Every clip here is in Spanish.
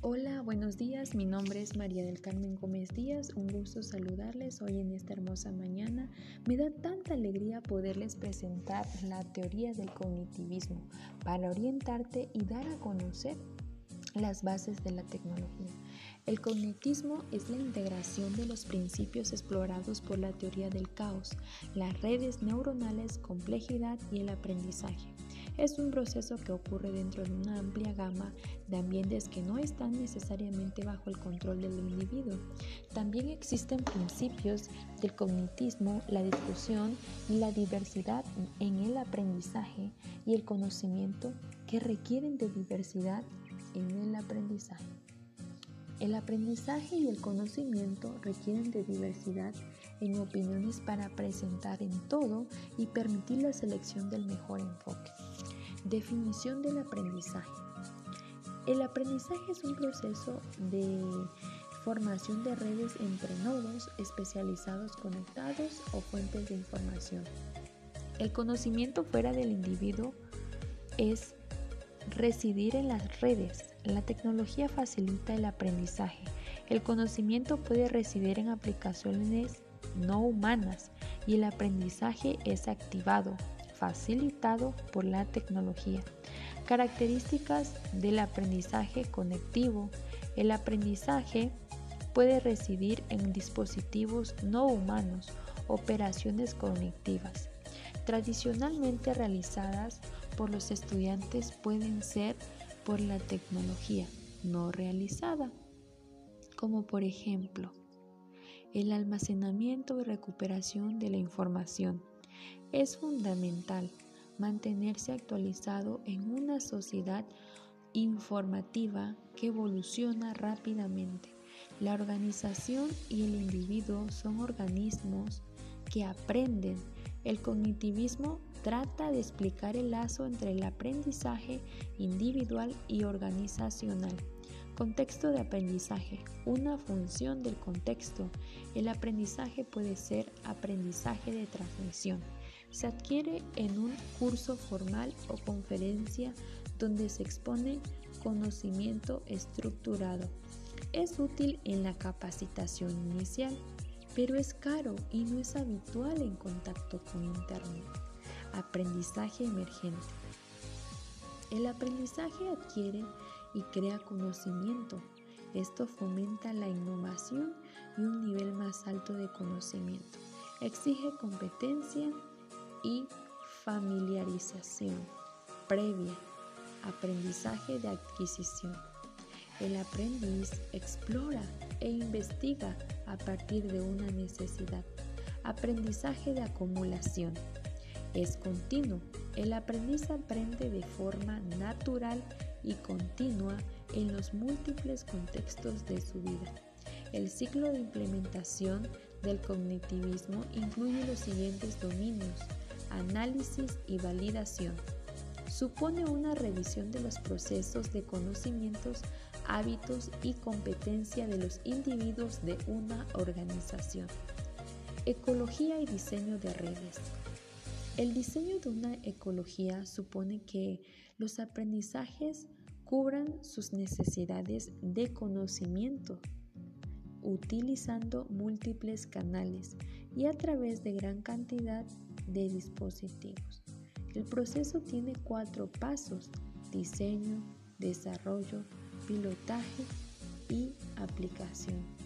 Hola, buenos días. Mi nombre es María del Carmen Gómez Díaz. Un gusto saludarles hoy en esta hermosa mañana. Me da tanta alegría poderles presentar la teoría del cognitivismo para orientarte y dar a conocer las bases de la tecnología. El cognitismo es la integración de los principios explorados por la teoría del caos, las redes neuronales, complejidad y el aprendizaje. Es un proceso que ocurre dentro de una amplia gama de ambientes que no están necesariamente bajo el control del individuo. También existen principios del cognitismo, la discusión y la diversidad en el aprendizaje y el conocimiento que requieren de diversidad en el aprendizaje. El aprendizaje y el conocimiento requieren de diversidad en opiniones para presentar en todo y permitir la selección del mejor enfoque. Definición del aprendizaje. El aprendizaje es un proceso de formación de redes entre nodos especializados conectados o fuentes de información. El conocimiento fuera del individuo es residir en las redes. La tecnología facilita el aprendizaje. El conocimiento puede residir en aplicaciones no humanas y el aprendizaje es activado, facilitado por la tecnología. Características del aprendizaje conectivo. El aprendizaje puede residir en dispositivos no humanos, operaciones cognitivas. Tradicionalmente realizadas por los estudiantes pueden ser por la tecnología no realizada, como por ejemplo el almacenamiento y recuperación de la información. Es fundamental mantenerse actualizado en una sociedad informativa que evoluciona rápidamente. La organización y el individuo son organismos que aprenden. El cognitivismo trata de explicar el lazo entre el aprendizaje individual y organizacional. Contexto de aprendizaje. Una función del contexto. El aprendizaje puede ser aprendizaje de transmisión. Se adquiere en un curso formal o conferencia donde se expone conocimiento estructurado. Es útil en la capacitación inicial, pero es caro y no es habitual en contacto con Internet. Aprendizaje emergente. El aprendizaje adquiere y crea conocimiento. Esto fomenta la innovación y un nivel más alto de conocimiento. Exige competencia y familiarización previa, aprendizaje de adquisición. El aprendiz explora e investiga a partir de una necesidad. Aprendizaje de acumulación. Es continuo. El aprendiz aprende de forma natural y continua en los múltiples contextos de su vida. El ciclo de implementación del cognitivismo incluye los siguientes dominios, análisis y validación. Supone una revisión de los procesos de conocimientos, hábitos y competencia de los individuos de una organización. Ecología y diseño de redes. El diseño de una ecología supone que los aprendizajes cubran sus necesidades de conocimiento utilizando múltiples canales y a través de gran cantidad de dispositivos. El proceso tiene cuatro pasos, diseño, desarrollo, pilotaje y aplicación.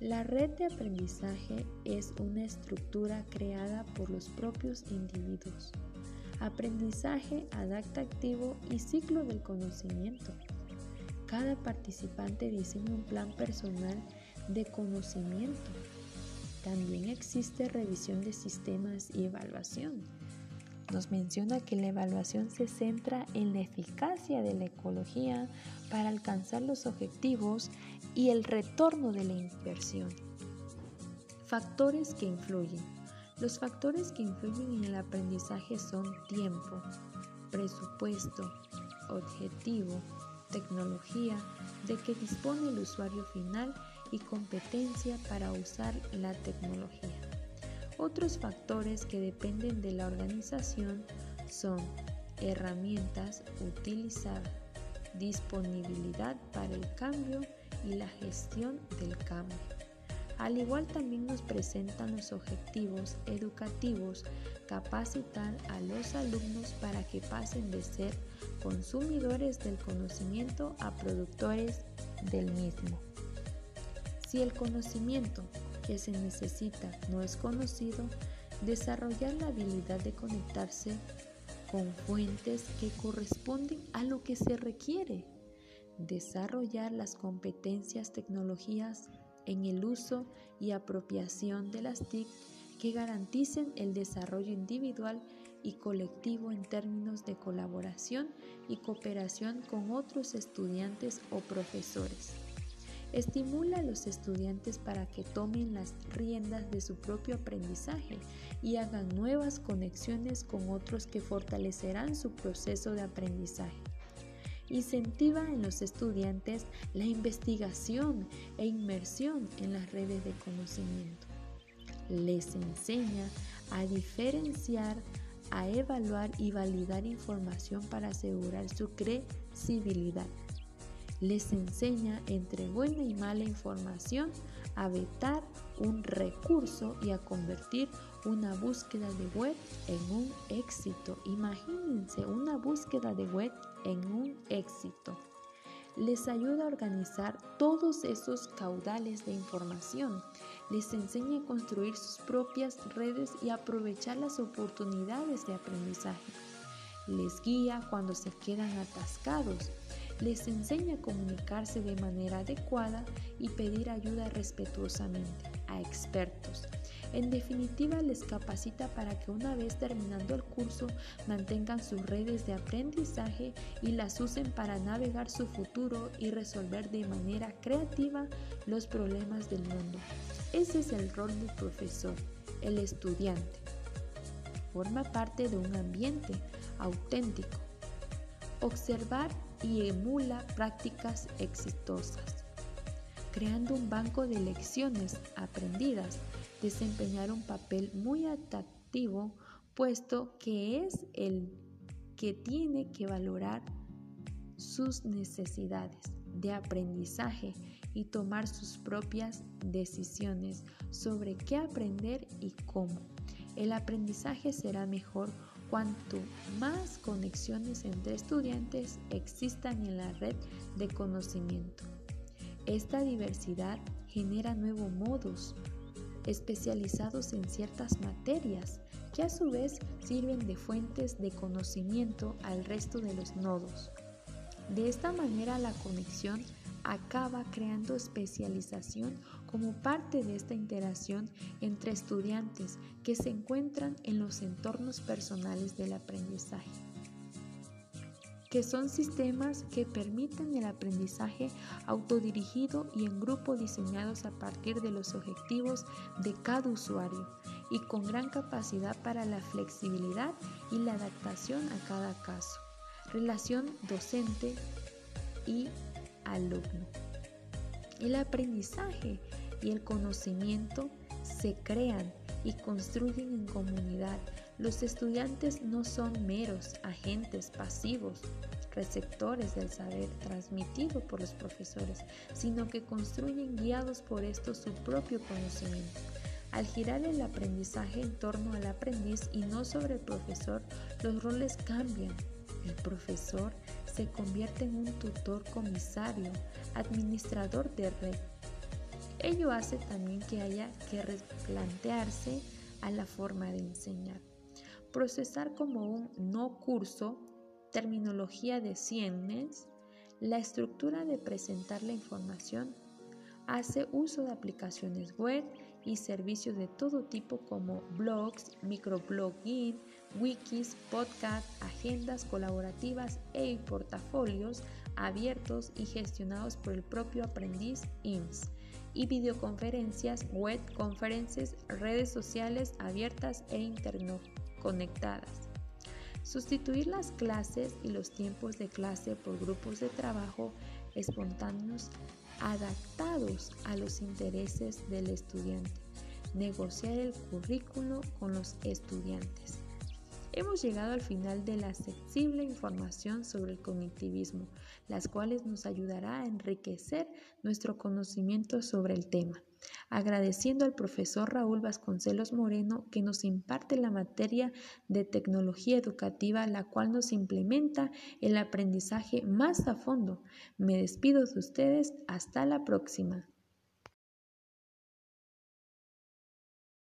La red de aprendizaje es una estructura creada por los propios individuos aprendizaje adaptativo y ciclo del conocimiento. Cada participante diseña un plan personal de conocimiento. También existe revisión de sistemas y evaluación. Nos menciona que la evaluación se centra en la eficacia de la ecología para alcanzar los objetivos y el retorno de la inversión. Factores que influyen. Los factores que influyen en el aprendizaje son tiempo, presupuesto, objetivo, tecnología de que dispone el usuario final y competencia para usar la tecnología. Otros factores que dependen de la organización son herramientas utilizadas, disponibilidad para el cambio y la gestión del cambio. Al igual también nos presentan los objetivos educativos, capacitar a los alumnos para que pasen de ser consumidores del conocimiento a productores del mismo. Si el conocimiento que se necesita no es conocido, desarrollar la habilidad de conectarse con fuentes que corresponden a lo que se requiere, desarrollar las competencias tecnologías en el uso y apropiación de las TIC que garanticen el desarrollo individual y colectivo en términos de colaboración y cooperación con otros estudiantes o profesores. Estimula a los estudiantes para que tomen las riendas de su propio aprendizaje y hagan nuevas conexiones con otros que fortalecerán su proceso de aprendizaje. Incentiva en los estudiantes la investigación e inmersión en las redes de conocimiento. Les enseña a diferenciar, a evaluar y validar información para asegurar su credibilidad. Les enseña entre buena y mala información a vetar un recurso y a convertir una búsqueda de web en un éxito. Imagínense una búsqueda de web en un éxito. Les ayuda a organizar todos esos caudales de información. Les enseña a construir sus propias redes y aprovechar las oportunidades de aprendizaje. Les guía cuando se quedan atascados. Les enseña a comunicarse de manera adecuada y pedir ayuda respetuosamente a expertos en definitiva, les capacita para que una vez terminando el curso mantengan sus redes de aprendizaje y las usen para navegar su futuro y resolver de manera creativa los problemas del mundo. Ese es el rol del profesor, el estudiante. Forma parte de un ambiente auténtico. Observar y emula prácticas exitosas, creando un banco de lecciones aprendidas desempeñar un papel muy atractivo, puesto que es el que tiene que valorar sus necesidades de aprendizaje y tomar sus propias decisiones sobre qué aprender y cómo. El aprendizaje será mejor cuanto más conexiones entre estudiantes existan en la red de conocimiento. Esta diversidad genera nuevos modos especializados en ciertas materias que a su vez sirven de fuentes de conocimiento al resto de los nodos. De esta manera la conexión acaba creando especialización como parte de esta interacción entre estudiantes que se encuentran en los entornos personales del aprendizaje que son sistemas que permiten el aprendizaje autodirigido y en grupo diseñados a partir de los objetivos de cada usuario y con gran capacidad para la flexibilidad y la adaptación a cada caso. Relación docente y alumno. El aprendizaje y el conocimiento se crean y construyen en comunidad los estudiantes no son meros agentes pasivos, receptores del saber transmitido por los profesores, sino que construyen guiados por esto su propio conocimiento. Al girar el aprendizaje en torno al aprendiz y no sobre el profesor, los roles cambian. El profesor se convierte en un tutor comisario, administrador de red. Ello hace también que haya que replantearse a la forma de enseñar. Procesar como un no curso, terminología de Siemens, la estructura de presentar la información hace uso de aplicaciones web y servicios de todo tipo como blogs, microblogging, wikis, podcasts, agendas colaborativas e portafolios abiertos y gestionados por el propio aprendiz IMSS y videoconferencias, web conferencias, redes sociales abiertas e internet conectadas. Sustituir las clases y los tiempos de clase por grupos de trabajo espontáneos adaptados a los intereses del estudiante. Negociar el currículo con los estudiantes. Hemos llegado al final de la accesible información sobre el cognitivismo, las cuales nos ayudará a enriquecer nuestro conocimiento sobre el tema. Agradeciendo al profesor Raúl Vasconcelos Moreno que nos imparte la materia de tecnología educativa, la cual nos implementa el aprendizaje más a fondo. Me despido de ustedes. Hasta la próxima.